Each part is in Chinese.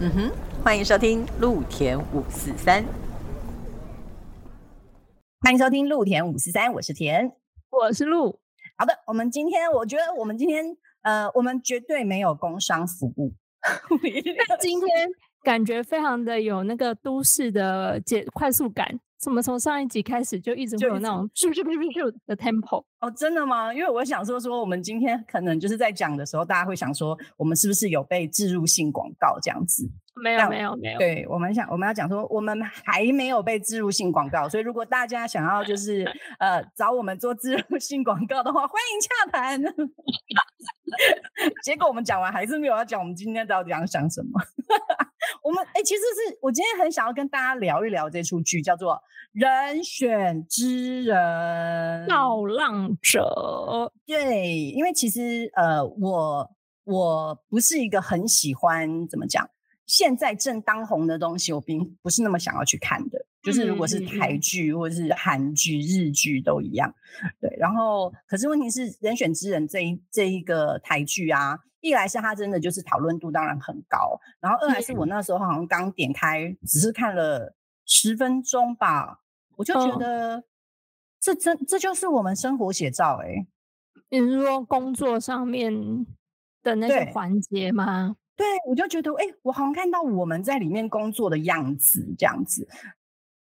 嗯哼，欢迎收听陆田五四三，欢迎收听陆田五四三，我是田，我是陆。好的，我们今天我觉得我们今天呃，我们绝对没有工商服务，今天感觉非常的有那个都市的节快速感。怎么从上一集开始就一直会有那种咻咻咻咻的 tempo？哦，真的吗？因为我想说说，我们今天可能就是在讲的时候，大家会想说，我们是不是有被植入性广告这样子？没有，没有，没有。对我们想，我们要讲说，我们还没有被植入性广告，所以如果大家想要就是 呃找我们做植入性广告的话，欢迎洽谈。结果我们讲完还是没有要讲，我们今天到底要讲什么？我们哎，其实是我今天很想要跟大家聊一聊这出剧，叫做《人选之人》造浪者。对，因为其实呃，我我不是一个很喜欢怎么讲。现在正当红的东西，我并不是那么想要去看的。就是如果是台剧或者是韩剧、日剧都一样。对，然后可是问题是，人选之人这一这一个台剧啊，一来是它真的就是讨论度当然很高，然后二来是我那时候好像刚点开，只是看了十分钟吧，我就觉得这真这就是我们生活写照哎。你是说工作上面的那些环节吗？对，我就觉得，哎，我好像看到我们在里面工作的样子，这样子，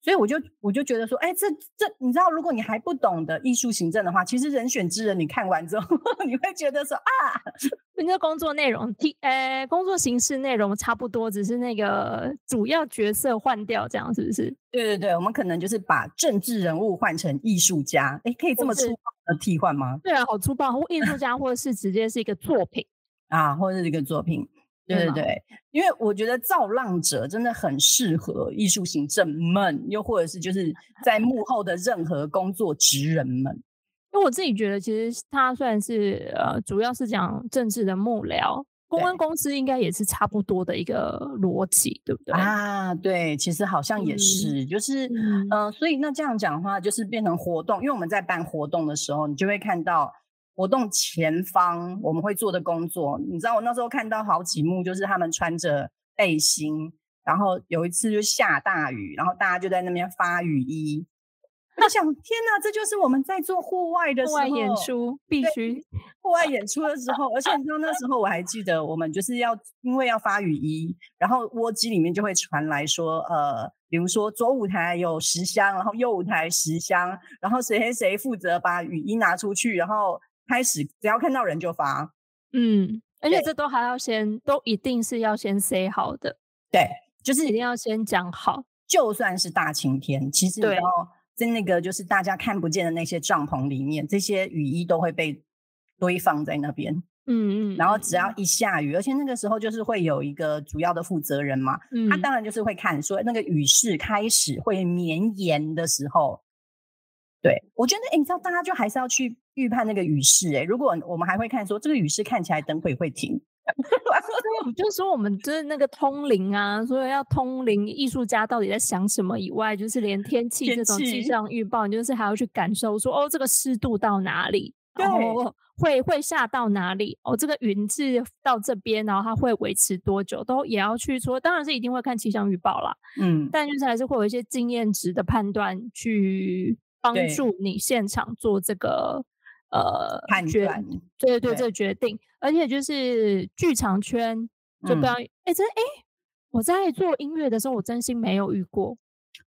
所以我就我就觉得说，哎，这这，你知道，如果你还不懂得艺术行政的话，其实人选之人，你看完之后，你会觉得说，啊，人家工作内容，替，呃，工作形式内容差不多，只是那个主要角色换掉，这样是不是？对对对，我们可能就是把政治人物换成艺术家，哎，可以这么粗暴的替换吗？对啊，好粗暴，艺术家或者是直接是一个作品 啊，或者是一个作品。对对对，因为我觉得造浪者真的很适合艺术行政们，又或者是就是 在幕后的任何工作职人们。因为我自己觉得，其实他虽然是呃，主要是讲政治的幕僚，公关公司应该也是差不多的一个逻辑，对不对？啊，对，其实好像也是，就是嗯，所以那这样讲的话，就是变成活动，因为我们在办活动的时候，你就会看到。活动前方我们会做的工作，你知道我那时候看到好几幕，就是他们穿着背心，然后有一次就下大雨，然后大家就在那边发雨衣。我想，天哪，这就是我们在做户外的户外演出，必须户外演出的时候。而且你知道那时候我还记得，我们就是要因为要发雨衣，然后窝机里面就会传来说，呃，比如说左舞台有十箱，然后右舞台十箱，然后谁谁谁负责把雨衣拿出去，然后。开始只要看到人就发，嗯，而且这都还要先，都一定是要先 say 好的，对，就是一定要先讲好。就算是大晴天，其实然后在那个就是大家看不见的那些帐篷里面，这些雨衣都会被堆放在那边，嗯嗯，然后只要一下雨，而且那个时候就是会有一个主要的负责人嘛，嗯他当然就是会看说那个雨势开始会绵延的时候。对，我觉得，哎，你知道，大家就还是要去预判那个雨势，哎，如果我们还会看说这个雨势看起来等会会停，我就说我们就是那个通灵啊，所以要通灵艺术家到底在想什么以外，就是连天气这种气象预报，你就是还要去感受说，哦，这个湿度到哪里，然后会会下到哪里，哦，这个云是到这边，然后它会维持多久，都也要去说，当然是一定会看气象预报啦，嗯，但就是还是会有一些经验值的判断去。帮助你现场做这个呃判断，对对对，这个决定，而且就是剧场圈就不要哎，真哎，我在做音乐的时候，我真心没有遇过，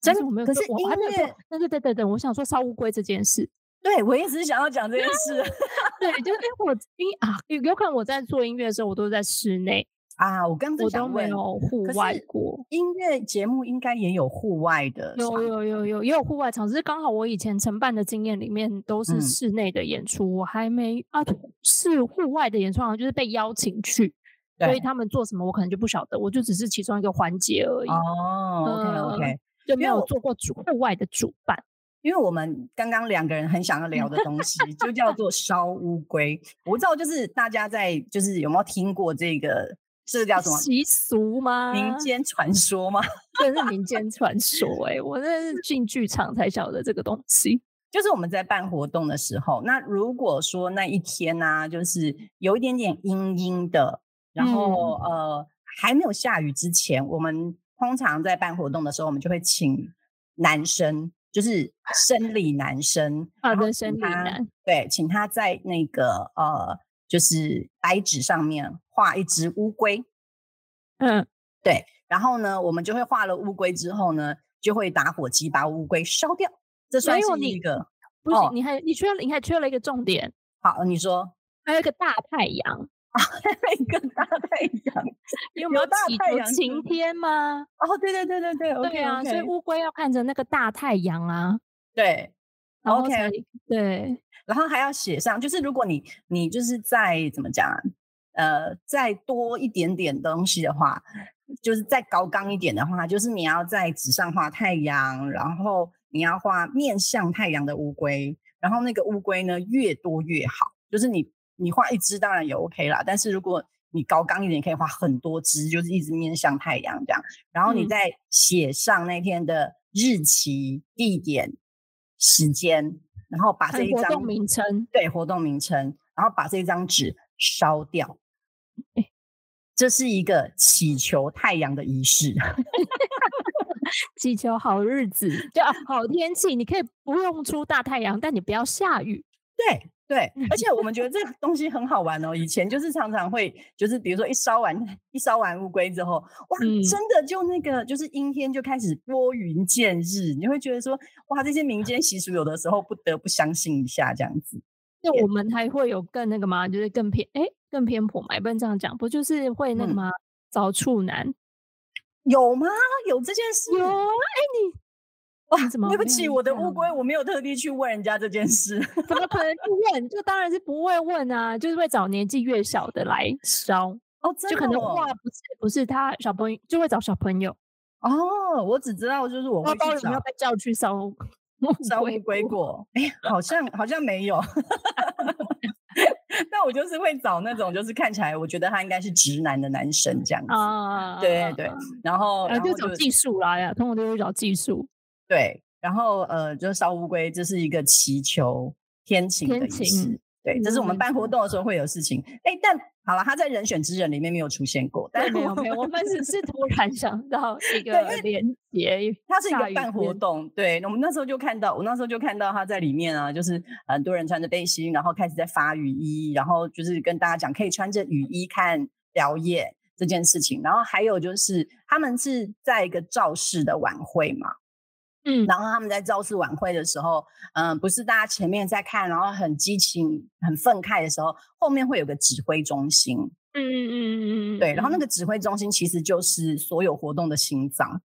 真的我没有，可是我还没有做，对对对对对，我想说烧乌龟这件事，对我一直想要讲这件事，对，就是我音啊，有有可能我在做音乐的时候，我都在室内。啊，我刚刚想问，户外过音乐节目应该也有户外的，有有有有也有户外场，只是刚好我以前承办的经验里面都是室内的演出，我还没啊是户外的演出，好像就是被邀请去，所以他们做什么我可能就不晓得，我就只是其中一个环节而已。哦，OK OK，就没有做过主户外的主办，因为我们刚刚两个人很想要聊的东西就叫做烧乌龟，我不知道就是大家在就是有没有听过这个。这个叫什么习俗吗？民间传说吗？真是民间传说哎，我那是进剧场才晓得这个东西。就是我们在办活动的时候，那如果说那一天呢，就是有一点点阴阴的，然后呃还没有下雨之前，我们通常在办活动的时候，我们就会请男生，就是生理男生，好的，生理男，对，请他在那个呃，就是白纸上面画一只乌龟，嗯，对，然后呢，我们就会画了乌龟之后呢，就会打火机把乌龟烧掉，这算是一个。不是，你还你缺了，你还缺了一个重点。好，你说还有一个大太阳 还有，一个大太阳，有没有祈求晴天吗？哦，对对对对对，对啊，所以乌龟要看着那个大太阳啊。对，OK，对，然后还要写上，就是如果你你就是再怎么讲，呃，再多一点点东西的话，就是再高刚一点的话，就是你要在纸上画太阳，然后。你要画面向太阳的乌龟，然后那个乌龟呢越多越好，就是你你画一只当然也 OK 啦，但是如果你高刚一点，可以画很多只，就是一直面向太阳这样，然后你再写上那天的日期、地点、时间，然后把这一张活动名称对活动名称，然后把这张纸烧掉，这是一个祈求太阳的仪式。祈求好日子，就好天气。你可以不用出大太阳，但你不要下雨。对对，而且我们觉得这个东西很好玩哦。以前就是常常会，就是比如说一烧完 一烧完乌龟之后，哇，真的就那个就是阴天就开始拨云见日。你会觉得说，哇，这些民间习俗有的时候不得不相信一下这样子。那我们还会有更那个吗？就是更偏哎，更偏颇嘛？也不能这样讲，不就是会那个吗？找处男。有吗？有这件事？有啊！哎，你哇，对不起，我的乌龟，我没有特地去问人家这件事，怎么可能去问？就当然是不会问啊，就是会找年纪越小的来烧哦，就可能话不是不是他小朋友，就会找小朋友哦。我只知道就是我会去找，要被叫去烧烧乌龟过，哎，好像好像没有。那我就是会找那种，就是看起来我觉得他应该是直男的男生这样子啊，对对，然后就找技术啦呀，通常都会找技术。对，然后呃，就是烧乌龟，这是一个祈求天晴的仪式。对，这是我们办活动的时候会有事情。哎，但。好了，他在人选之人里面没有出现过，但没有没有，我们只是突然想到一个连接，他是一个办活动，对，我们那时候就看到，我那时候就看到他在里面啊，就是很多人穿着背心，然后开始在发雨衣，然后就是跟大家讲可以穿着雨衣看表演这件事情，然后还有就是他们是在一个造势的晚会嘛。嗯，然后他们在造势晚会的时候，嗯，不是大家前面在看，然后很激情、很愤慨的时候，后面会有个指挥中心。嗯嗯嗯嗯嗯，对，然后那个指挥中心其实就是所有活动的心脏。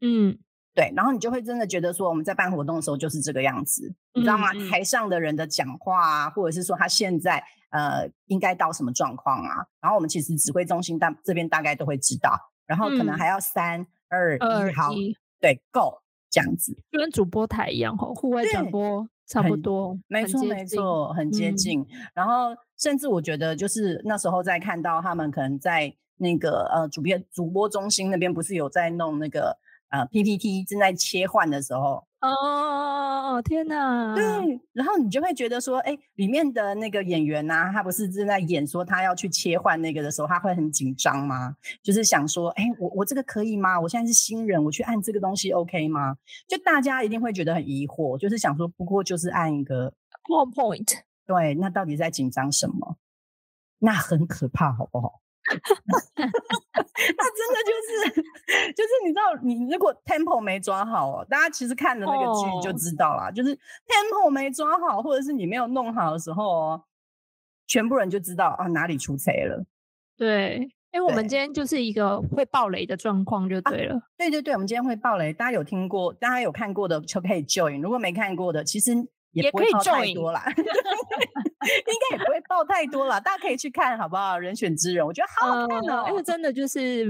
嗯，对，然后你就会真的觉得说，我们在办活动的时候就是这个样子，你知道吗？台上的人的讲话啊，或者是说他现在呃应该到什么状况啊，然后我们其实指挥中心大这边大概都会知道，然后可能还要三二一，好，对，Go。这样子就跟主播台一样哈，户外转播差不多，没错没错，很接近。然后甚至我觉得，就是那时候在看到他们可能在那个呃主编主播中心那边，不是有在弄那个。呃，PPT 正在切换的时候，哦，天哪！对，然后你就会觉得说，哎，里面的那个演员呐，他不是正在演说他要去切换那个的时候，他会很紧张吗？就是想说，哎，我我这个可以吗？我现在是新人，我去按这个东西 OK 吗？就大家一定会觉得很疑惑，就是想说，不过就是按一个 PowerPoint，对，那到底在紧张什么？那很可怕，好不好？那真的就是，就是你知道，你如果 tempo 没抓好哦，大家其实看的那个剧就知道啦，就是 tempo 没抓好，或者是你没有弄好的时候哦，全部人就知道啊哪里出贼了。对，因为我们今天就是一个会爆雷的状况，就对了。对对对，我们今天会爆雷，大家有听过，大家有看过的就可以 join，如果没看过的，其实。也不会爆太多啦，应该也不会爆太多了。大家可以去看好不好？人选之人，我觉得好好看哦。因为真的就是，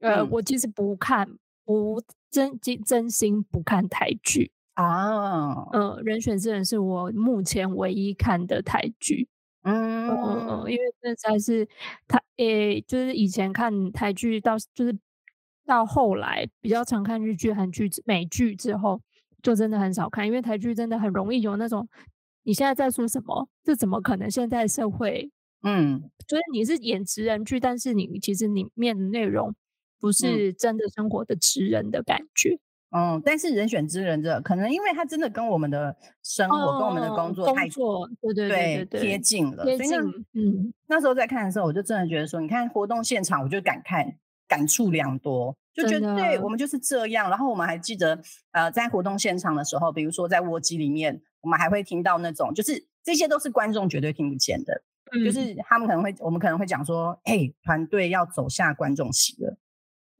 呃，我其实不看，不真真真心不看台剧啊。嗯，人选之人是我目前唯一看的台剧。嗯嗯嗯，因为这才是他，诶，就是以前看台剧到就是到后来比较常看日剧、韩剧、美剧之后。就真的很少看，因为台剧真的很容易有那种，你现在在说什么？这怎么可能？现在社会嗯，所以你是演职人剧，但是你其实里面的内容不是真的生活的职人的感觉。嗯，但是人选之人这可能因为他真的跟我们的生活、跟我们的工作太作，对对对对贴近了，贴近。嗯，那时候在看的时候，我就真的觉得说，你看活动现场，我就感慨感触良多，就觉得对我们就是这样。然后我们还记得，呃，在活动现场的时候，比如说在卧机里面，我们还会听到那种，就是这些都是观众绝对听不见的，就是他们可能会，我们可能会讲说，哎，团队要走下观众席了。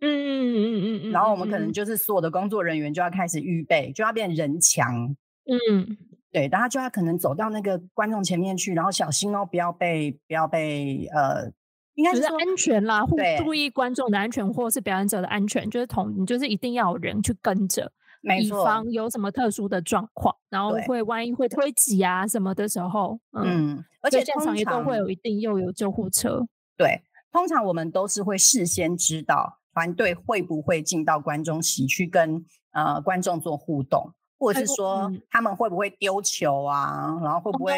嗯嗯嗯嗯嗯，然后我们可能就是所有的工作人员就要开始预备，就要变人墙。嗯，对，然后就要可能走到那个观众前面去，然后小心哦，不要被不要被呃，应该是安全啦，对，注意观众的安全或是表演者的安全，就是同你就是一定要有人去跟着，以防有什么特殊的状况，然后会万一会推挤啊什么的时候，嗯，而且现场也都会有一定又有救护车。对，通常我们都是会事先知道。团队会不会进到观众席去跟呃观众做互动，或者是说他们会不会丢球啊？然后会不会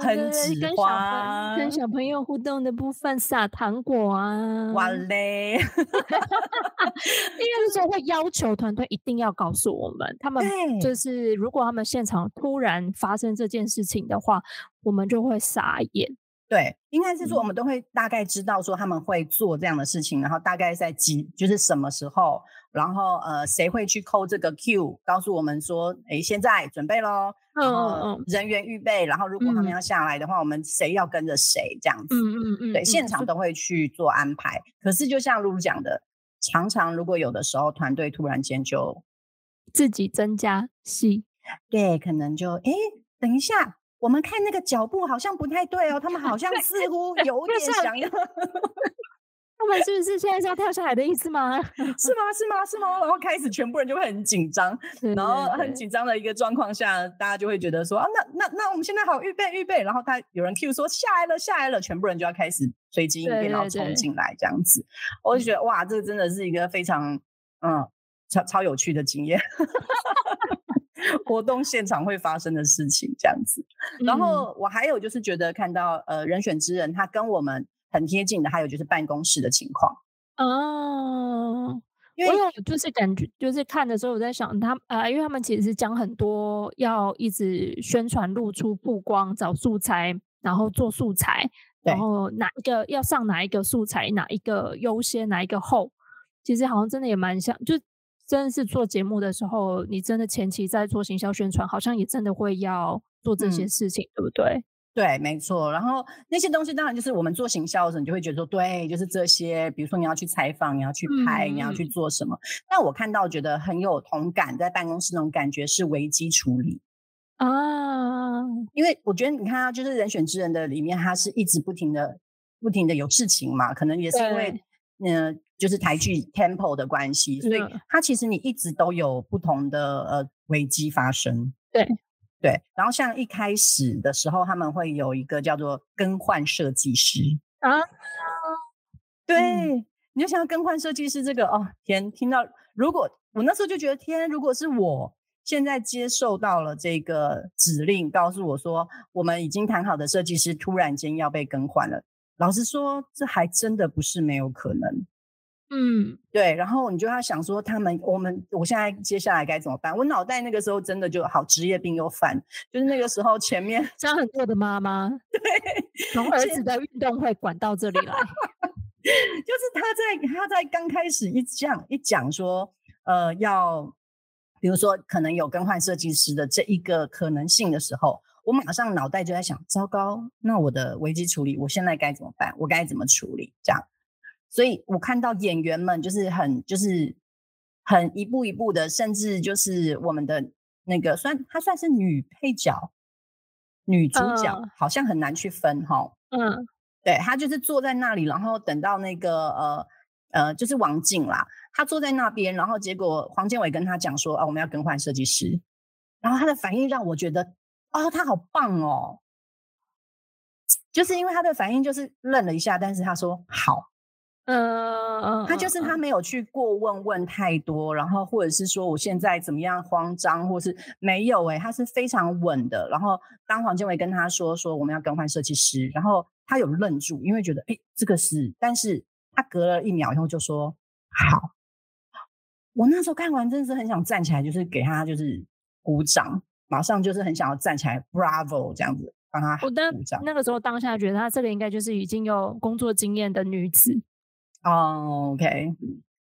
喷纸花？跟小朋友互动的部分撒糖果啊？完嘞！因为时候会要求团队一定要告诉我们，他们就是如果他们现场突然发生这件事情的话，我们就会傻眼。对，应该是说我们都会大概知道说他们会做这样的事情，然后大概在几就是什么时候，然后呃谁会去扣这个 Q，告诉我们说，哎，现在准备喽，嗯嗯，人员预备，然后如果他们要下来的话，我们谁要跟着谁这样子，嗯嗯嗯，对，现场都会去做安排。可是就像露露讲的，常常如果有的时候团队突然间就自己增加戏，对，可能就哎，等一下。我们看那个脚步好像不太对哦，他们好像似乎 有点想要，他们是不是现在是要跳下来的意思吗？是吗？是吗？是吗？然后开始全部人就会很紧张，然后很紧张的一个状况下，大家就会觉得说啊，那那那我们现在好预备预备，然后他有人 Q 说下来了下来了，全部人就要开始随机应变，然后冲进来这样子，我就觉得哇，这个真的是一个非常嗯超超有趣的经验。活动现场会发生的事情，这样子。然后我还有就是觉得看到呃人选之人，他跟我们很贴近的，还有就是办公室的情况。哦，因为就是感觉就是看的时候，我在想他呃，因为他们其实是讲很多要一直宣传、露出、曝光、找素材，然后做素材，然后哪一个要上哪一个素材，哪一个优先，哪一个后，其实好像真的也蛮像就。真的是做节目的时候，你真的前期在做行销宣传，好像也真的会要做这些事情，对不对？对，没错。然后那些东西，当然就是我们做行销的时候，你就会觉得说，对，就是这些。比如说你要去采访，你要去拍，你要去做什么？但我看到觉得很有同感，在办公室那种感觉是危机处理啊。因为我觉得你看，就是人选之人的里面，他是一直不停的、不停的有事情嘛，可能也是因为。嗯，就是台剧 tempo 的关系，所以它其实你一直都有不同的呃危机发生。对对，然后像一开始的时候，他们会有一个叫做更换设计师啊，对，你就想要更换设计师这个哦，天，听到如果我那时候就觉得天，如果是我现在接受到了这个指令，告诉我说我们已经谈好的设计师突然间要被更换了。老实说，这还真的不是没有可能。嗯，对。然后你就要想说，他们我们我现在接下来该怎么办？我脑袋那个时候真的就好，职业病又犯。就是那个时候前面 像很多的妈妈，对，从儿子的运动会管到这里来，就是他在他在刚开始一讲一讲说，呃，要比如说可能有更换设计师的这一个可能性的时候。我马上脑袋就在想，糟糕，那我的危机处理，我现在该怎么办？我该怎么处理？这样，所以我看到演员们就是很就是很一步一步的，甚至就是我们的那个算她算是女配角、女主角，好像很难去分哈。嗯，对，她就是坐在那里，然后等到那个呃呃，就是王静啦，她坐在那边，然后结果黄建伟跟她讲说啊，我们要更换设计师，然后她的反应让我觉得。哦，她好棒哦！就是因为他的反应就是愣了一下，但是他说好，嗯，他就是他没有去过问问太多，然后或者是说我现在怎么样慌张，或是没有哎，他是非常稳的。然后当黄建伟跟他说说我们要更换设计师，然后他有愣住，因为觉得哎，这个是，但是他隔了一秒以后就说好。我那时候看完真的是很想站起来，就是给他就是鼓掌，马上就是很想要站起来，Bravo 这样子帮他鼓掌。那个时候当下觉得他这个应该就是已经有工作经验的女子。哦，OK，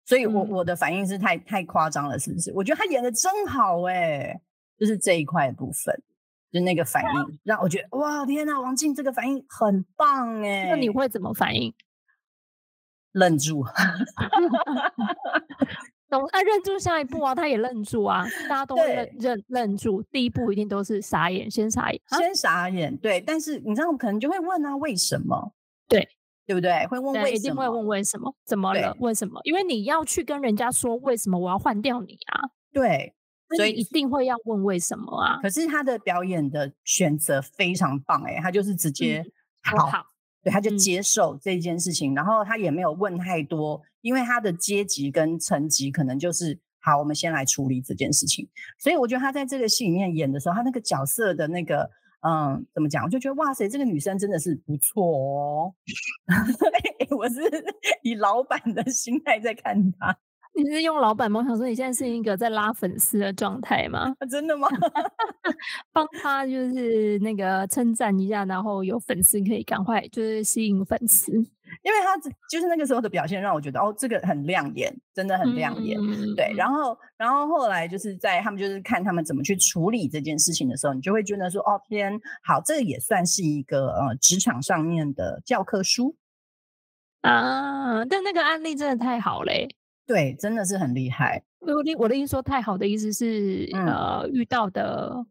所以我我的反应是太太夸张了，是不是？我觉得他演的真好哎，就是这一块部分，就那个反应让我觉得哇天哪，王静这个反应很棒哎。那你会怎么反应？愣住。懂啊，愣住下一步啊，他也愣住啊，大家都认认愣住。第一步一定都是傻眼，先傻眼，先傻眼。对，但是你知道，可能就会问啊，为什么？对，对不对？会问为什么？一定会问为什么？怎么了？为什么？因为你要去跟人家说为什么我要换掉你啊？对，所以一定会要问为什么啊？可是他的表演的选择非常棒哎，他就是直接好。对，他就接受这件事情，然后他也没有问太多，因为他的阶级跟层级可能就是好，我们先来处理这件事情。所以我觉得他在这个戏里面演的时候，他那个角色的那个，嗯，怎么讲？我就觉得哇塞，这个女生真的是不错哦。我是以老板的心态在看她。你是用老板吗？想说你现在是一个在拉粉丝的状态吗？真的吗？帮他就是那个称赞一下，然后有粉丝可以赶快就是吸引粉丝，因为他就是那个时候的表现让我觉得哦，这个很亮眼，真的很亮眼。对，然后然后后来就是在他们就是看他们怎么去处理这件事情的时候，你就会觉得说哦天，好，这个也算是一个呃职场上面的教科书啊。但那个案例真的太好嘞。对，真的是很厉害。我的我的意思说，太好的意思是，呃，遇到的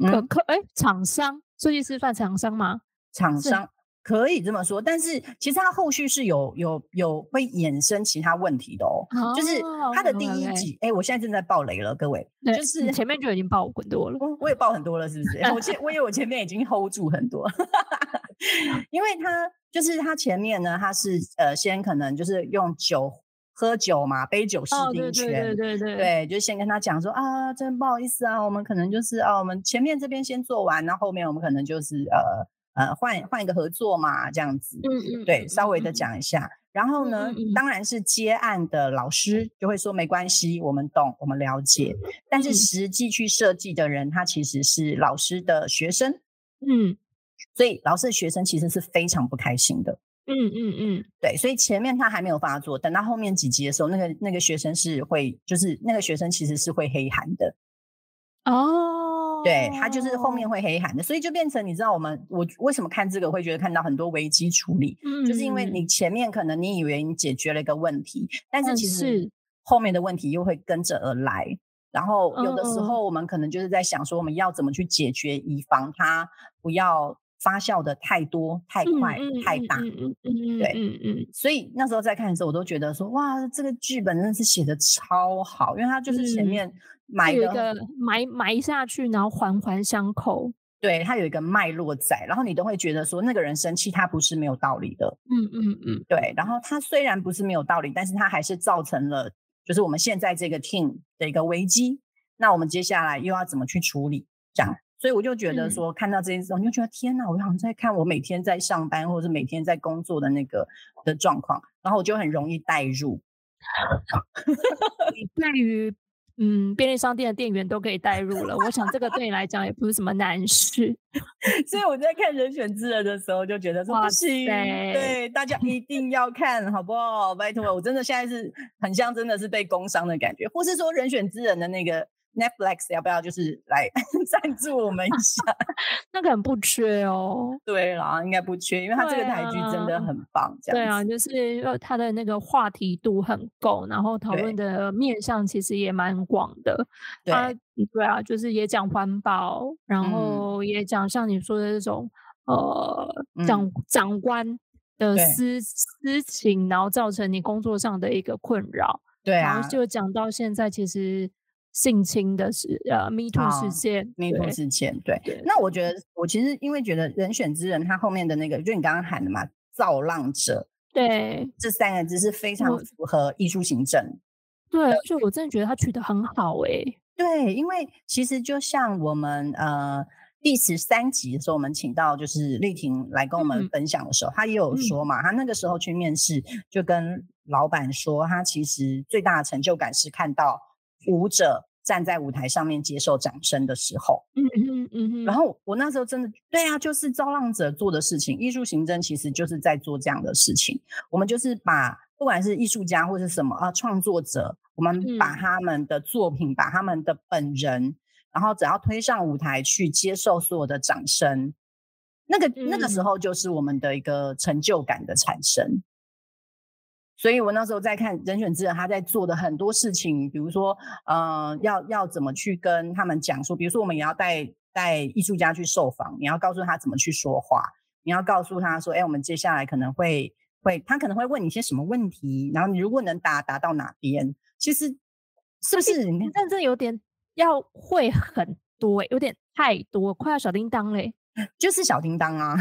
可可哎，厂商设计师算厂商吗？厂商可以这么说，但是其实他后续是有有有会衍生其他问题的哦。就是他的第一集，哎，我现在正在爆雷了，各位，就是前面就已经爆很多了，我也爆很多了，是不是？我前我以为我前面已经 hold 住很多，因为他就是他前面呢，他是呃先可能就是用酒。喝酒嘛，杯酒释兵权，对对对。对，就先跟他讲说啊，真不好意思啊，我们可能就是啊，我们前面这边先做完，然后后面我们可能就是呃呃换换一个合作嘛，这样子，嗯。嗯，对，稍微的讲一下，然后呢，当然是接案的老师就会说没关系，我们懂，我们了解，但是实际去设计的人，他其实是老师的学生，嗯，所以老师的学生其实是非常不开心的。嗯嗯嗯，对，所以前面他还没有发作，等到后面几集的时候，那个那个学生是会，就是那个学生其实是会黑喊的。哦，对他就是后面。会黑喊的，所以就变成你知道我们我为什么看这个会觉得看到很多危机处理，就是因为你前面可能你以为你解决了一个问题，但是其实后面的问题又会跟着而来，然后有的时候我们可能就是在想说我们要怎么去解决，以防他不要。发酵的太多、太快、太大，对，嗯嗯，所以那时候在看的时候，我都觉得说，哇，这个剧本真的是写的超好，因为它就是前面埋一个埋埋下去，然后环环相扣，对，它有一个脉络在，然后你都会觉得说，那个人生气，他不是没有道理的，嗯嗯嗯，对，然后他虽然不是没有道理，但是他还是造成了，就是我们现在这个 team 的一个危机，那我们接下来又要怎么去处理？这样。所以我就觉得说，看到这件事，我就觉得天哪！我好像在看我每天在上班，或者是每天在工作的那个的状况，然后我就很容易代入。你对于嗯便利商店的店员都可以代入了，我想这个对你来讲也不是什么难事。所以我在看《人选之人》的时候，就觉得说不行，对大家一定要看好不好？拜托，我真的现在是很像真的是被工伤的感觉，或是说《人选之人》的那个。Netflix 要不要就是来 赞助我们一下？那可能不缺哦。对啦，应该不缺，因为他这个台剧真的很棒。对啊，就是他的那个话题度很够，然后讨论的面向其实也蛮广的。对，对啊，就是也讲环保，然后也讲像你说的这种呃长长官的私私情，然后造成你工作上的一个困扰。对啊，然后就讲到现在，其实。性侵的事，呃，Me Too 事件，Me Too 事件，对。那我觉得，我其实因为觉得人选之人，他后面的那个，就你刚刚喊的嘛，造浪者，对，这三个字是非常符合艺术行政。对，就我真的觉得他取得很好，哎。对，因为其实就像我们，呃，第十三集的时候，我们请到就是丽婷来跟我们分享的时候，她也有说嘛，她那个时候去面试，就跟老板说，她其实最大的成就感是看到舞者站在舞台上面接受掌声的时候。嗯嗯嗯。然后我那时候真的，对啊，就是造浪者做的事情，艺术行政其实就是在做这样的事情。我们就是把不管是艺术家或者什么啊创作者，我们把他们的作品，把他们的本人。然后只要推上舞台去接受所有的掌声，那个那个时候就是我们的一个成就感的产生。所以我那时候在看人选之人他在做的很多事情，比如说，呃，要要怎么去跟他们讲述，比如说我们也要带带艺术家去受访，你要告诉他怎么去说话，你要告诉他说，哎，我们接下来可能会会，他可能会问你一些什么问题，然后你如果能答答到哪边，其实是不是？你看这有点。要会很多，有点太多，快要小叮当嘞，就是小叮当啊，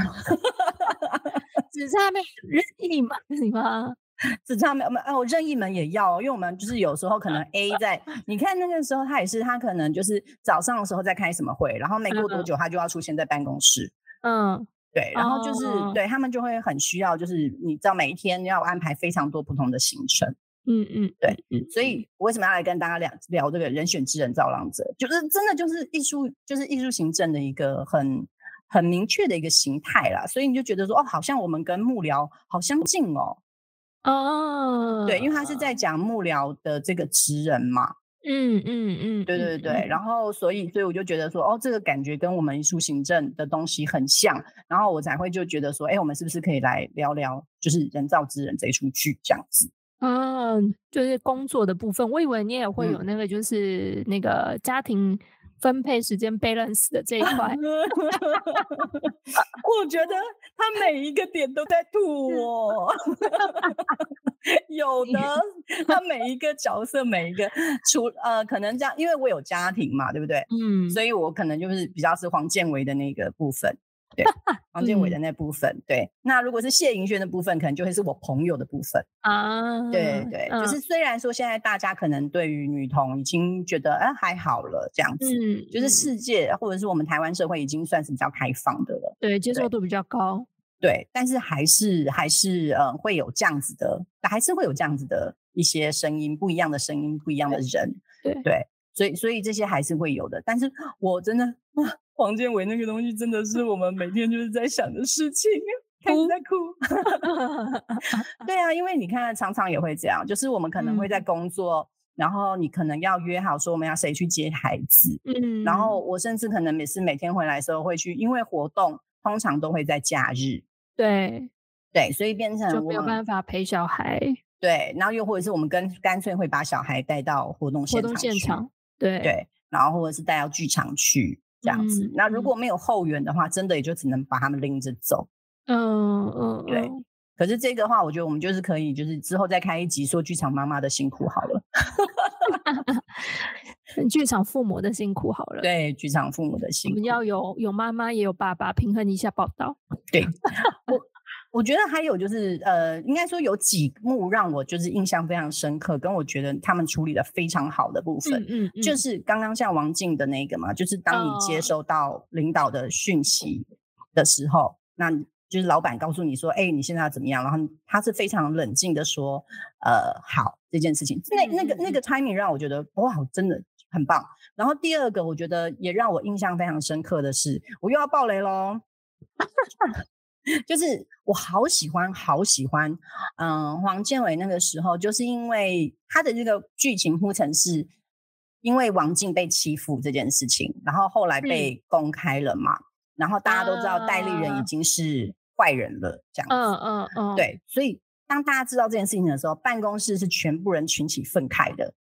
只差没任意门吗？只差没有没有，任意门也要，因为我们就是有时候可能 A 在，你看那个时候他也是，他可能就是早上的时候在开什么会，然后没过多久他就要出现在办公室，嗯，对，然后就是对他们就会很需要，就是你知道每一天要安排非常多不同的行程。嗯嗯，对，嗯，所以我为什么要来跟大家聊聊这个人选之人造浪者？就是真的就是艺术，就是艺术行政的一个很很明确的一个形态啦。所以你就觉得说，哦，好像我们跟幕僚好相近哦。哦，对，因为他是在讲幕僚的这个职人嘛。嗯嗯嗯，对对对。然后所以所以我就觉得说，哦，这个感觉跟我们艺术行政的东西很像。然后我才会就觉得说，哎，我们是不是可以来聊聊，就是人造之人这一出剧这样子。嗯，就是工作的部分，我以为你也会有那个，就是那个家庭分配时间 balance 的这一块。我觉得他每一个点都在吐 我，有的 他每一个角色，每一个除呃，可能这样，因为我有家庭嘛，对不对？嗯，所以我可能就是比较是黄建伟的那个部分。对，黄建伟的那部分，对，那如果是谢盈萱的部分，可能就会是我朋友的部分啊。对对，就是虽然说现在大家可能对于女童已经觉得哎还好了这样子，嗯，就是世界或者是我们台湾社会已经算是比较开放的了，对，接受度比较高，对，但是还是还是呃会有这样子的，还是会有这样子的一些声音，不一样的声音，不一样的人，对对，所以所以这些还是会有的，但是我真的啊。黄建伟那个东西真的是我们每天就是在想的事情，开始在哭。对啊，因为你看，常常也会这样，就是我们可能会在工作，然后你可能要约好说我们要谁去接孩子，嗯，然后我甚至可能每次每天回来的时候会去，因为活动通常都会在假日，对对，所以变成就没有办法陪小孩，对，然后又或者是我们跟干脆会把小孩带到活动现场现场，对对，然后或者是带到剧场去。这样子，那如果没有后援的话，真的也就只能把他们拎着走。嗯嗯，对。可是这个话，我觉得我们就是可以，就是之后再开一集说剧场妈妈的辛苦好了。剧场父母的辛苦好了。对，剧场父母的辛苦。我们要有有妈妈也有爸爸，平衡一下报道。对。我觉得还有就是，呃，应该说有几幕让我就是印象非常深刻，跟我觉得他们处理的非常好的部分，嗯嗯，就是刚刚像王静的那个嘛，就是当你接收到领导的讯息的时候，那就是老板告诉你说，哎，你现在要怎么样？然后他是非常冷静的说，呃，好，这件事情，那那个那个 timing 让我觉得哇，真的很棒。然后第二个，我觉得也让我印象非常深刻的是，我又要爆雷喽。就是我好喜欢，好喜欢，嗯，黄建伟那个时候，就是因为他的这个剧情铺陈是，因为王静被欺负这件事情，然后后来被公开了嘛，然后大家都知道戴立人已经是坏人了，这样子，嗯嗯。嗯，对，所以当大家知道这件事情的时候，办公室是全部人群起愤慨的，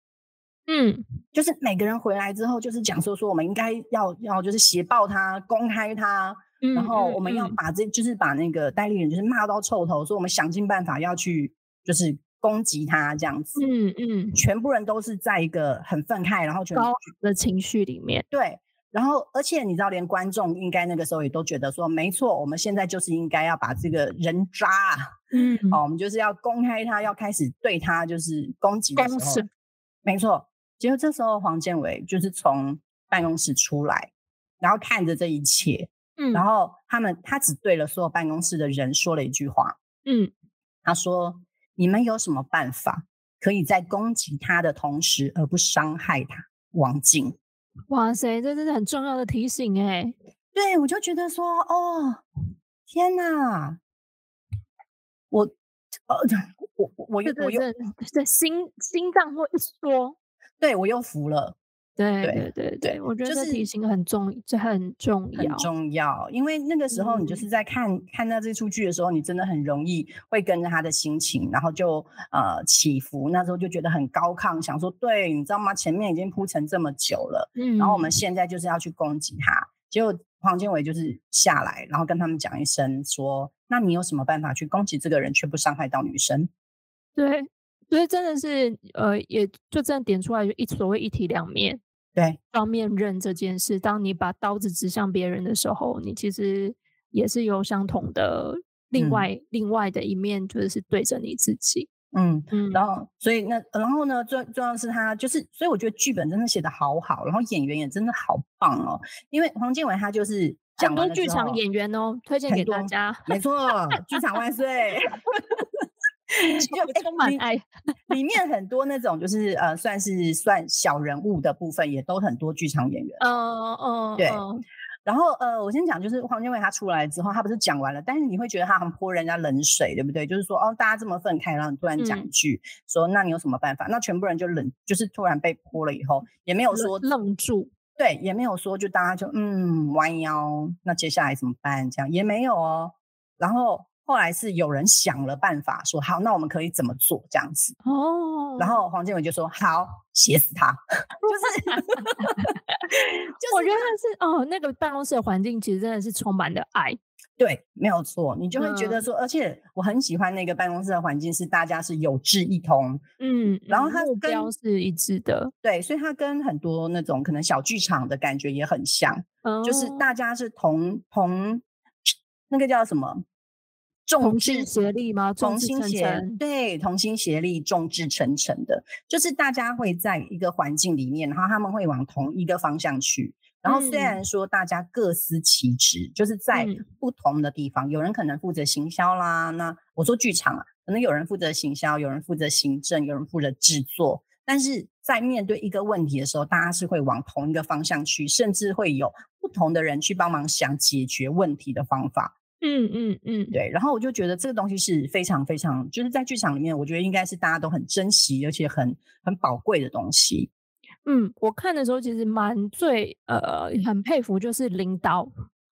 嗯，就是每个人回来之后，就是讲说说我们应该要要就是写报他，公开他。然后我们要把这就是把那个代理人就是骂到臭头，说我们想尽办法要去就是攻击他这样子。嗯嗯，全部人都是在一个很愤慨，然后高的情绪里面。对，然后而且你知道，连观众应该那个时候也都觉得说，没错，我们现在就是应该要把这个人渣，嗯，哦，我们就是要公开他，要开始对他就是攻击的时候，没错。结果这时候黄建伟就是从办公室出来。然后看着这一切，嗯，然后他们他只对了所有办公室的人说了一句话，嗯，他说：“你们有什么办法可以在攻击他的同时而不伤害他？”王静，哇塞，这真是很重要的提醒哎。对，我就觉得说，哦，天哪，我，呃，我我又我又在 心心脏会一缩，对我又服了。对对对对，我觉得这提醒很重，这很重要，很重要。因为那个时候你就是在看看到这出剧的时候，你真的很容易会跟着他的心情，然后就呃起伏。那时候就觉得很高亢，想说，对，你知道吗？前面已经铺成这么久了，嗯，然后我们现在就是要去攻击他。结果黄建伟就是下来，然后跟他们讲一声，说：“那你有什么办法去攻击这个人，却不伤害到女生？”对，所以真的是呃，也就这样点出来，就一所谓一体两面。对，双面刃这件事，当你把刀子指向别人的时候，你其实也是有相同的另外另外的一面，就是对着你自己。嗯嗯，然后所以那然后呢，最重要是他就是，所以我觉得剧本真的写的好好，然后演员也真的好棒哦。因为黄建伟他就是很多剧场演员哦，推荐给大家。没错，剧场万岁。就充满爱，里面很多那种就是呃，算是算小人物的部分，也都很多剧场演员。嗯嗯，对。然后呃，我先讲，就是黄建伟他出来之后，他不是讲完了，但是你会觉得他很泼人家冷水，对不对？就是说哦，大家这么愤慨，然后你突然讲一句说，那你有什么办法？那全部人就冷，就是突然被泼了以后，也没有说愣住，对，也没有说就大家就嗯弯腰，那接下来怎么办？这样也没有哦。然后。后来是有人想了办法，说好，那我们可以怎么做这样子哦。然后黄建伟就说好，写死他。就是，就我觉得是哦，那个办公室的环境其实真的是充满了爱。对，没有错，你就会觉得说，而且我很喜欢那个办公室的环境，是大家是有志一同，嗯，然后他目标是一致的，对，所以他跟很多那种可能小剧场的感觉也很像，就是大家是同同那个叫什么？同心协力吗？同心协对，同心协力，众志成城的，就是大家会在一个环境里面，然后他们会往同一个方向去。然后虽然说大家各司其职，就是在不同的地方，有人可能负责行销啦，那我说剧场啊，可能有人负责行销，有人负责行政，有人负责制作。但是在面对一个问题的时候，大家是会往同一个方向去，甚至会有不同的人去帮忙想解决问题的方法。嗯嗯嗯，对，然后我就觉得这个东西是非常非常，就是在剧场里面，我觉得应该是大家都很珍惜，而且很很宝贵的东西。嗯，我看的时候其实蛮最呃很佩服，就是领导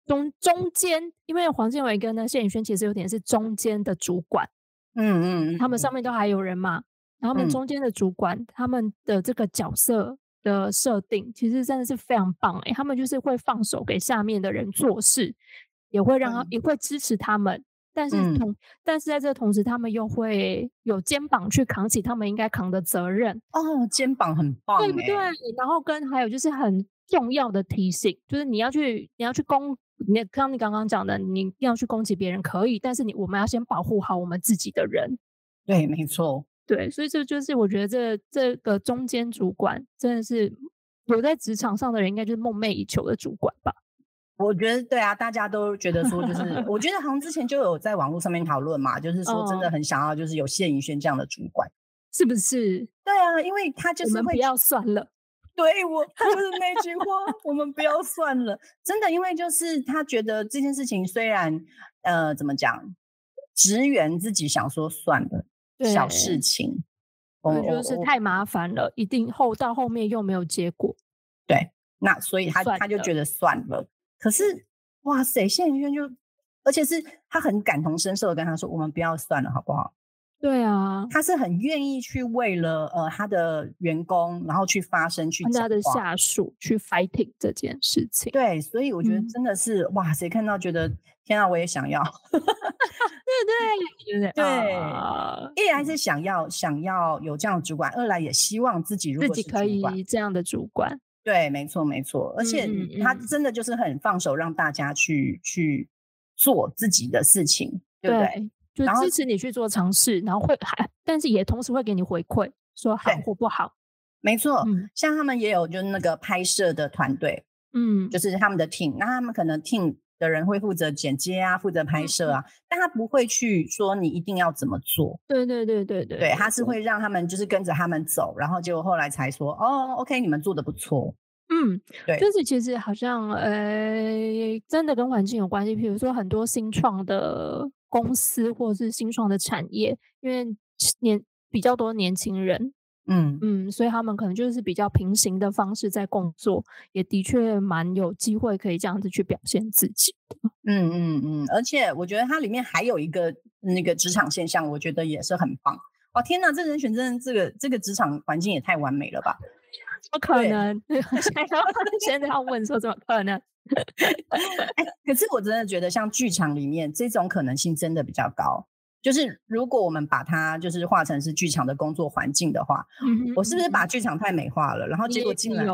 中中间，因为黄建伟跟呢谢颖轩其实有点是中间的主管，嗯嗯，他们上面都还有人嘛，然后他们中间的主管他们的这个角色的设定，其实真的是非常棒哎，他们就是会放手给下面的人做事。也会让他也会支持他们，但是同但是在这个同时，他们又会有肩膀去扛起他们应该扛的责任哦，肩膀很棒，对不对？然后跟还有就是很重要的提醒，就是你要去你要去攻，你刚你刚刚讲的，你要去攻击别人可以，但是你我们要先保护好我们自己的人。对，没错，对，所以这就是我觉得这这个中间主管真的是有在职场上的人，应该就是梦寐以求的主管吧。我觉得对啊，大家都觉得说，就是我觉得好像之前就有在网络上面讨论嘛，就是说真的很想要，就是有谢颖轩这样的主管，是不是？对啊，因为他就是不要算了，对我就是那句话，我们不要算了，真的，因为就是他觉得这件事情虽然呃怎么讲，职员自己想说算了，小事情，我觉得是太麻烦了，一定后到后面又没有结果，对，那所以他他就觉得算了。可是，哇塞！谢颖轩就，而且是他很感同身受的跟他说：“我们不要算了，好不好？”对啊，他是很愿意去为了呃他的员工，然后去发声，去他的下属去 fighting 这件事情。对，所以我觉得真的是哇谁看到觉得天啊，我也想要，对对对对，一来是想要想要有这样的主管，二来也希望自己如自己可以这样的主管。对，没错，没错，而且他真的就是很放手，让大家去去做自己的事情，对不对？就支持你去做尝试，然后会还，但是也同时会给你回馈，说好或不好。没错，像他们也有就是那个拍摄的团队，嗯，就是他们的 team，那他们可能 team 的人会负责剪接啊，负责拍摄啊，但他不会去说你一定要怎么做。对对对对对，对，他是会让他们就是跟着他们走，然后结果后来才说哦，OK，你们做的不错。嗯，对，就是其实好像呃，真的跟环境有关系。比如说很多新创的公司或者是新创的产业，因为年比较多年轻人，嗯嗯，所以他们可能就是比较平行的方式在工作，也的确蛮有机会可以这样子去表现自己的。嗯嗯嗯，而且我觉得它里面还有一个那个职场现象，我觉得也是很棒。哇，天哪，这人选真的这个这个职场环境也太完美了吧！不可能！现在要现在要问说怎么可能？哎，可是我真的觉得，像剧场里面这种可能性真的比较高。就是如果我们把它就是化成是剧场的工作环境的话，我是不是把剧场太美化了？然后结果进来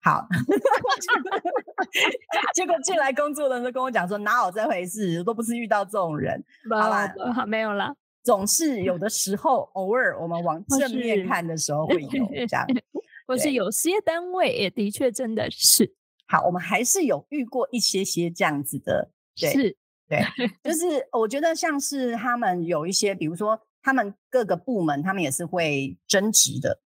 好，结果进来工作的人跟我讲说哪有这回事，都不是遇到这种人。好吧，好没有了。总是有的时候，偶尔我们往正面看的时候会有这样。或是有些单位也的确真的是好，我们还是有遇过一些些这样子的，是，对，就是我觉得像是他们有一些，比如说他们各个部门，他们也是会争执的，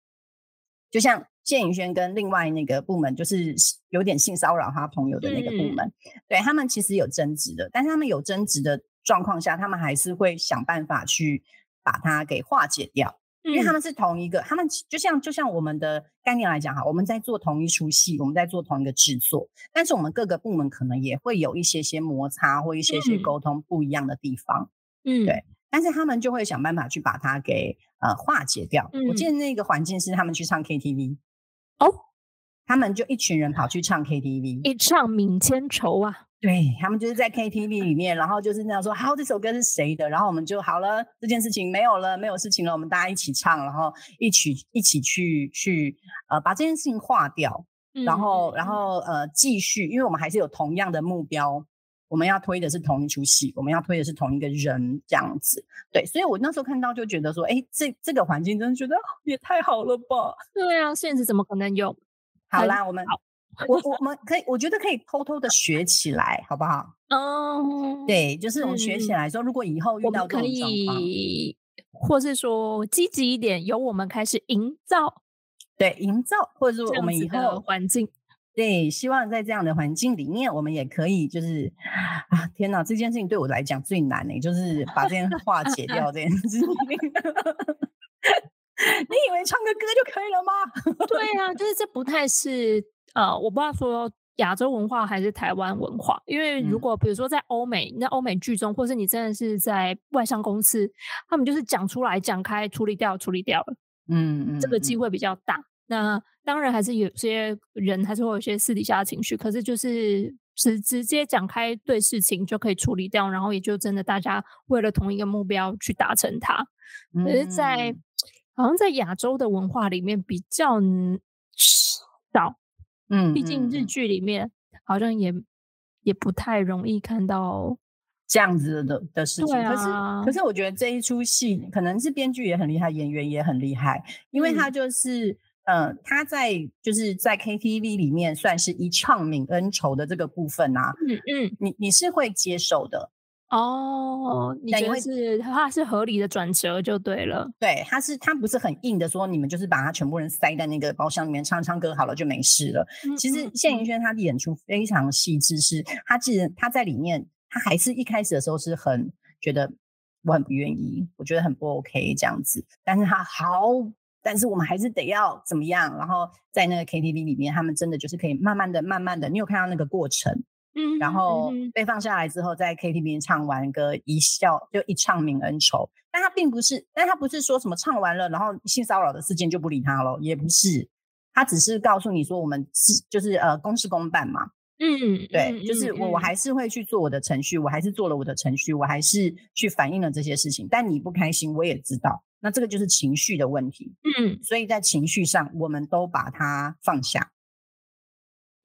就像谢颖轩跟另外那个部门，就是有点性骚扰他朋友的那个部门，对他们其实有争执的，但是他们有争执的状况下，他们还是会想办法去把它给化解掉。因为他们是同一个，他们就像就像我们的概念来讲哈，我们在做同一出戏，我们在做同一个制作，但是我们各个部门可能也会有一些些摩擦或一些些沟通不一样的地方，嗯，对，但是他们就会想办法去把它给呃化解掉。我记得那个环境是他们去唱 KTV，哦，他们就一群人跑去唱 KTV，一唱泯千愁啊。对他们就是在 KTV 里面，然后就是那样说，好，这首歌是谁的？然后我们就好了，这件事情没有了，没有事情了，我们大家一起唱，然后一起一起去去呃把这件事情化掉，然后然后呃继续，因为我们还是有同样的目标，我们要推的是同一出戏，我们要推的是同一个人这样子。对，所以我那时候看到就觉得说，哎，这这个环境真的觉得也太好了吧？对啊，现实怎么可能有？好啦，我们。我我们可以，我觉得可以偷偷的学起来，好不好？哦，对，就是我们学起来说，如果以后遇到这种状况，或是说积极一点，由我们开始营造，对，营造，或者说我们以后环境，对，希望在这样的环境里面，我们也可以，就是啊，天哪，这件事情对我来讲最难的，就是把这件化解掉这件事情。你以为唱个歌就可以了吗？对啊，就是这不太是。呃，我不知道说亚洲文化还是台湾文化，因为如果比如说在欧美，那欧美剧中，或是你真的是在外商公司，他们就是讲出来、讲开、处理掉、处理掉了，嗯嗯，这个机会比较大。那当然还是有些人还是会有一些私底下的情绪，可是就是直直接讲开对事情就可以处理掉，然后也就真的大家为了同一个目标去达成它。可是，在好像在亚洲的文化里面比较少。嗯，毕竟日剧里面好像也也不太容易看到这样子的的事情。可是可是，我觉得这一出戏可能是编剧也很厉害，演员也很厉害，因为他就是呃，他在就是在 KTV 里面算是一唱泯恩仇的这个部分啊，嗯嗯，你你是会接受的。哦，你觉得是它是合理的转折就对了。对，它是它不是很硬的说，你们就是把它全部人塞在那个包厢里面唱唱歌好了就没事了。其实谢盈萱她的演出非常细致，是她其实她在里面，她还是一开始的时候是很觉得我很不愿意，我觉得很不 OK 这样子。但是她好，但是我们还是得要怎么样？然后在那个 KTV 里面，他们真的就是可以慢慢的、慢慢的，你有看到那个过程？嗯，然后被放下来之后，在 KTV 唱完歌，一笑就一唱泯恩仇。但他并不是，但他不是说什么唱完了，然后性骚扰的事件就不理他了，也不是。他只是告诉你说，我们是就是呃公事公办嘛。嗯，对，就是我我还是会去做我的程序，我还是做了我的程序，我还是去反映了这些事情。但你不开心，我也知道，那这个就是情绪的问题。嗯，所以在情绪上，我们都把它放下。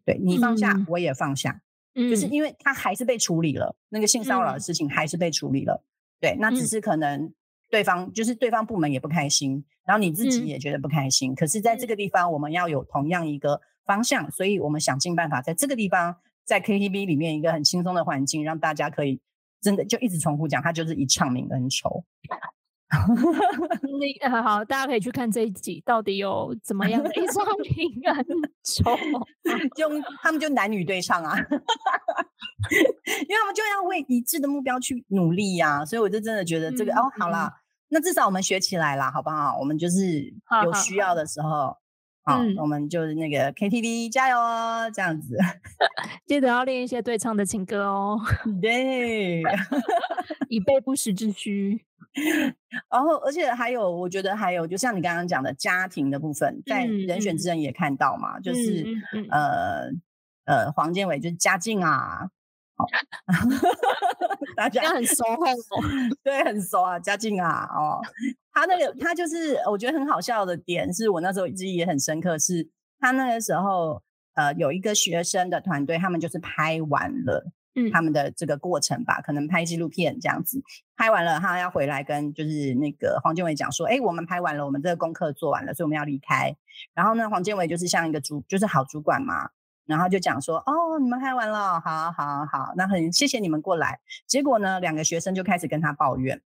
对你放下，我也放下。就是因为他还是被处理了，那个性骚扰的事情还是被处理了，对，那只是可能对方就是对方部门也不开心，然后你自己也觉得不开心，可是在这个地方我们要有同样一个方向，所以我们想尽办法在这个地方，在 KTV 里面一个很轻松的环境，让大家可以真的就一直重复讲，他就是一唱名恩仇。那好，大家可以去看这一集，到底有怎么样的一场名恩仇？用 他们就男女对唱啊，因为他们就要为一致的目标去努力呀，所以我就真的觉得这个哦，好啦，那至少我们学起来啦，好不好？我们就是有需要的时候。好，我们就是那个 KTV 加油哦，这样子，记得要练一些对唱的情歌哦。对，以备不时之需。然后，而且还有，我觉得还有，就像你刚刚讲的家庭的部分，在人选之人也看到嘛，就是呃呃，黄建伟就是家境啊，好，大家很熟 哦，对，很熟啊，嘉靖啊，哦。他那个，他就是我觉得很好笑的点，是我那时候记忆也很深刻。是他那个时候，呃，有一个学生的团队，他们就是拍完了，嗯，他们的这个过程吧，可能拍纪录片这样子，拍完了，他要回来跟就是那个黄建伟讲说，哎，我们拍完了，我们这个功课做完了，所以我们要离开。然后呢，黄建伟就是像一个主，就是好主管嘛，然后就讲说，哦，你们拍完了，好好好，那很谢谢你们过来。结果呢，两个学生就开始跟他抱怨。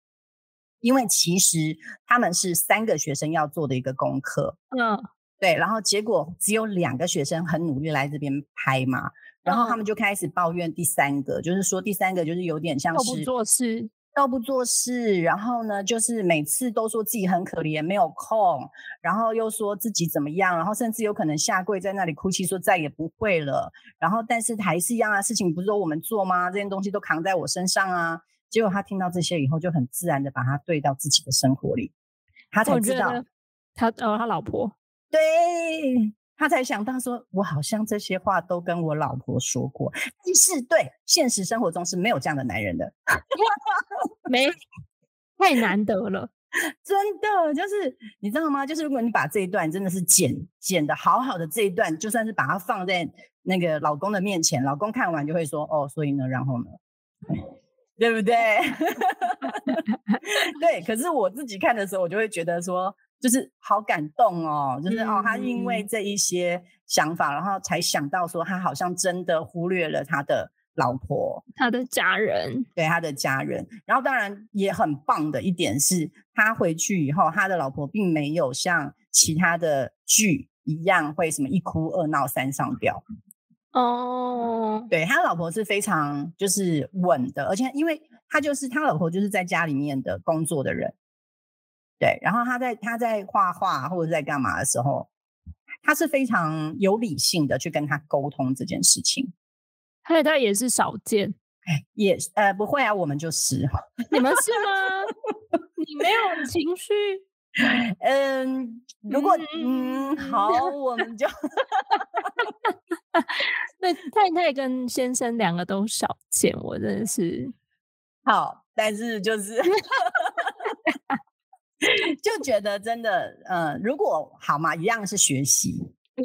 因为其实他们是三个学生要做的一个功课，嗯，对，然后结果只有两个学生很努力来这边拍嘛，然后他们就开始抱怨第三个，就是说第三个就是有点像是都不做事，都不做事，然后呢，就是每次都说自己很可怜，没有空，然后又说自己怎么样，然后甚至有可能下跪在那里哭泣，说再也不会了，然后但是还是一样啊事情，不是说我们做吗？这件东西都扛在我身上啊。结果他听到这些以后，就很自然的把它对到自己的生活里，他才知道他呃他老婆，对他才想到说，我好像这些话都跟我老婆说过，但是对现实生活中是没有这样的男人的，没太难得了，真的就是你知道吗？就是如果你把这一段真的是剪剪的好好的这一段，就算是把它放在那个老公的面前，老公看完就会说，哦，所以呢，然后呢？对不对？对，可是我自己看的时候，我就会觉得说，就是好感动哦，就是哦，他因为这一些想法，然后才想到说，他好像真的忽略了他的老婆、他的家人，对他的家人。然后当然也很棒的一点是，他回去以后，他的老婆并没有像其他的剧一样会什么一哭二闹三上吊。哦，对他老婆是非常就是稳的，而且因为他就是他老婆就是在家里面的工作的人，对，然后他在他在画画或者在干嘛的时候，他是非常有理性的去跟他沟通这件事情，而且他也是少见，也呃不会啊，我们就是，你们是吗？你没有情绪？嗯，如果嗯好，我们就。那太太跟先生两个都少见，我真的是好，但是就是 就觉得真的，嗯，如果好嘛，一样是学习，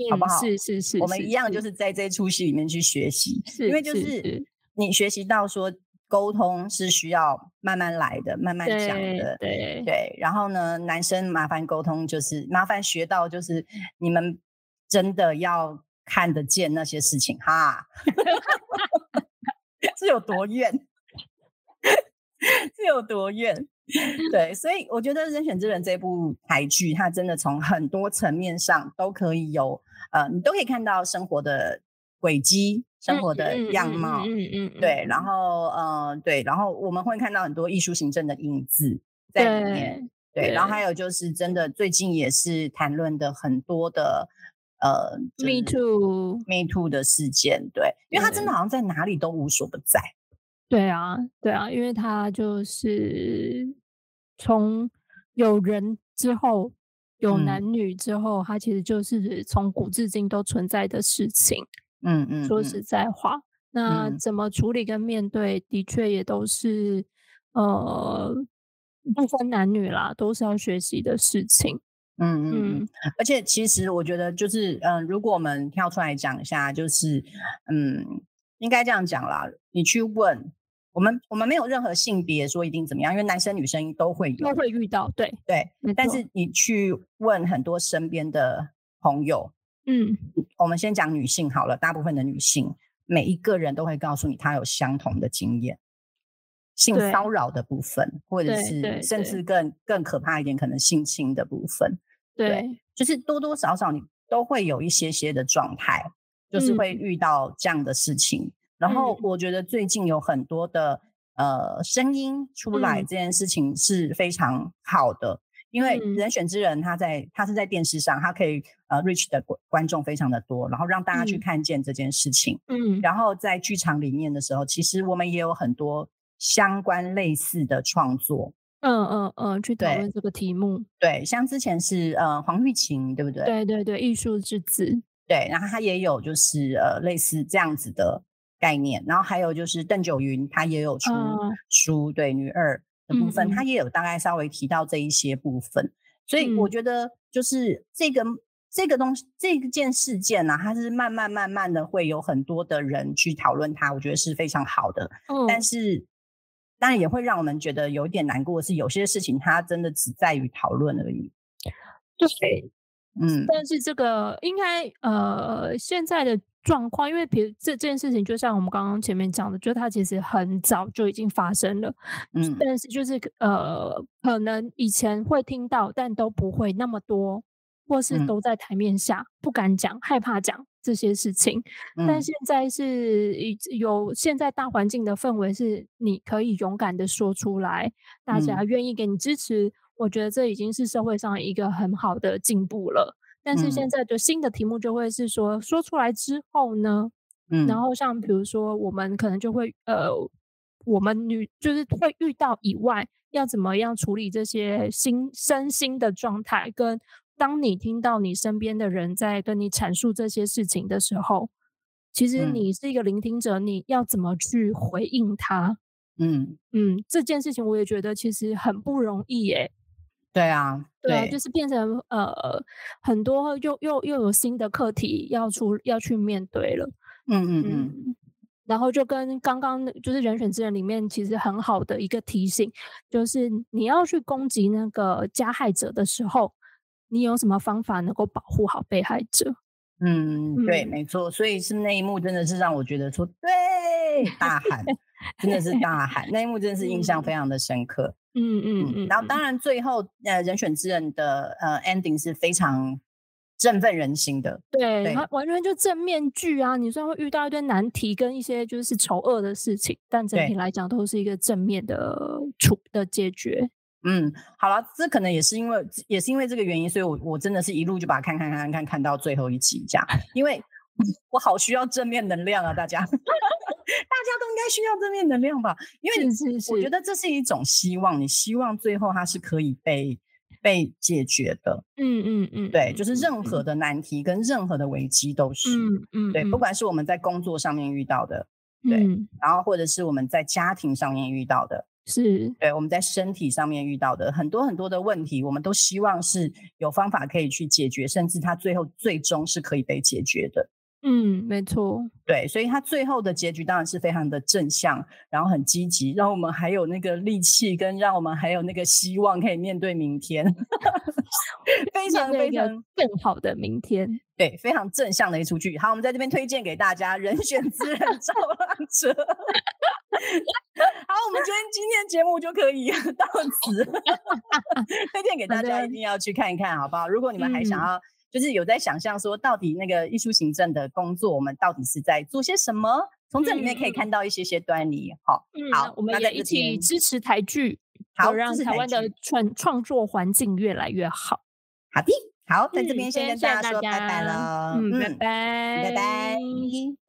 好不好？是是是，我们一样就是在这出戏里面去学习，因为就是你学习到说沟通是需要慢慢来的，慢慢讲的，对对。然后呢，男生麻烦沟通就是麻烦学到就是你们真的要。看得见那些事情哈，是有多远？是有多远？对，所以我觉得《人选之人》这部台剧，它真的从很多层面上都可以有呃，你都可以看到生活的轨迹、生活的样貌。嗯嗯。对，然后呃，对，然后我们会看到很多艺术行政的影子在里面。对，然后还有就是真的最近也是谈论的很多的。呃，Me too，Me too 的事件，对，因为他真的好像在哪里都无所不在。对啊，对啊，因为他就是从有人之后，有男女之后，他其实就是从古至今都存在的事情。嗯嗯，说实在话，那怎么处理跟面对，的确也都是呃不分男女啦，都是要学习的事情。嗯嗯嗯，而且其实我觉得就是，嗯，如果我们跳出来讲一下，就是，嗯，应该这样讲啦。你去问我们，我们没有任何性别说一定怎么样，因为男生女生都会有，都会遇到，对对。但是你去问很多身边的朋友，嗯，我们先讲女性好了，大部分的女性，每一个人都会告诉你，她有相同的经验，性骚扰的部分，或者是甚至更更可怕一点，可能性侵的部分，对，就是多多少少你都会有一些些的状态，就是会遇到这样的事情。然后我觉得最近有很多的呃声音出来，这件事情是非常好的。因为人选之人，他在他是在电视上，他可以呃 reach 的观观众非常的多，然后让大家去看见这件事情。嗯，然后在剧场里面的时候，其实我们也有很多相关类似的创作。嗯嗯嗯，去讨论这个题目。对，像之前是呃黄玉琴，对不对？对对对，艺术之子。对，然后他也有就是呃类似这样子的概念，然后还有就是邓九云，他也有出书，对女二。的部分，他也有大概稍微提到这一些部分，所以我觉得就是这个这个东西这件事件呢，它是慢慢慢慢的会有很多的人去讨论它，我觉得是非常好的。但是当然也会让我们觉得有点难过，是有些事情它真的只在于讨论而已。对，嗯，但是这个应该呃现在的。状况，因为比如这这件事情，就像我们刚刚前面讲的，就它其实很早就已经发生了，嗯，但是就是呃，可能以前会听到，但都不会那么多，或是都在台面下不敢讲，害怕讲这些事情。但现在是有现在大环境的氛围，是你可以勇敢的说出来，大家愿意给你支持，我觉得这已经是社会上一个很好的进步了。但是现在的新的题目就会是说，说出来之后呢，嗯，然后像比如说，我们可能就会呃，我们女就是会遇到以外，要怎么样处理这些心身心的状态，跟当你听到你身边的人在跟你阐述这些事情的时候，其实你是一个聆听者，你要怎么去回应他？嗯嗯，这件事情我也觉得其实很不容易耶。对啊，对，就是变成呃很多又又又有新的课题要出要去面对了，嗯嗯嗯，然后就跟刚刚就是人选之人里面其实很好的一个提醒，就是你要去攻击那个加害者的时候，你有什么方法能够保护好被害者？嗯，对，没错，所以是那一幕真的是让我觉得说，对，大喊，真的是大喊，那一幕真的是印象非常的深刻。嗯嗯嗯，然后当然最后呃人选之人的呃 ending 是非常振奋人心的，对，它完全就正面剧啊。你虽然会遇到一堆难题跟一些就是丑恶的事情，但整体来讲都是一个正面的处的解决。嗯，好了，这可能也是因为也是因为这个原因，所以我我真的是一路就把它看看看看看到最后一集这样，因为 我好需要正面能量啊，大家。大家都应该需要正面能量吧，因为我觉得这是一种希望，你希望最后它是可以被被解决的。嗯嗯嗯，对，就是任何的难题跟任何的危机都是，嗯嗯，对，不管。是我们在工作上面遇到的，对，然后或者是我们在家庭上面遇到的，是。对，我们在身体上面遇到的很多很多的问题，我们都希望是有方法可以去解决，甚至它最后最终是可以被解决的。嗯，没错，对，所以他最后的结局当然是非常的正向，然后很积极，让我们还有那个力气，跟让我们还有那个希望可以面对明天，非常非常更好的明天，对，非常正向的一出剧。好，我们在这边推荐给大家《人选之人 造浪者》。好，我们今天今天节目就可以 到此，推荐给大家，一定要去看一看，好不好？如果你们还想要。就是有在想象说，到底那个艺术行政的工作，我们到底是在做些什么？从这里面可以看到一些些端倪。好，好，我们也一起支持台剧，好让台湾的创创作环境越来越好。好的，好，在这边先跟大家说拜拜了，嗯，拜拜，拜拜。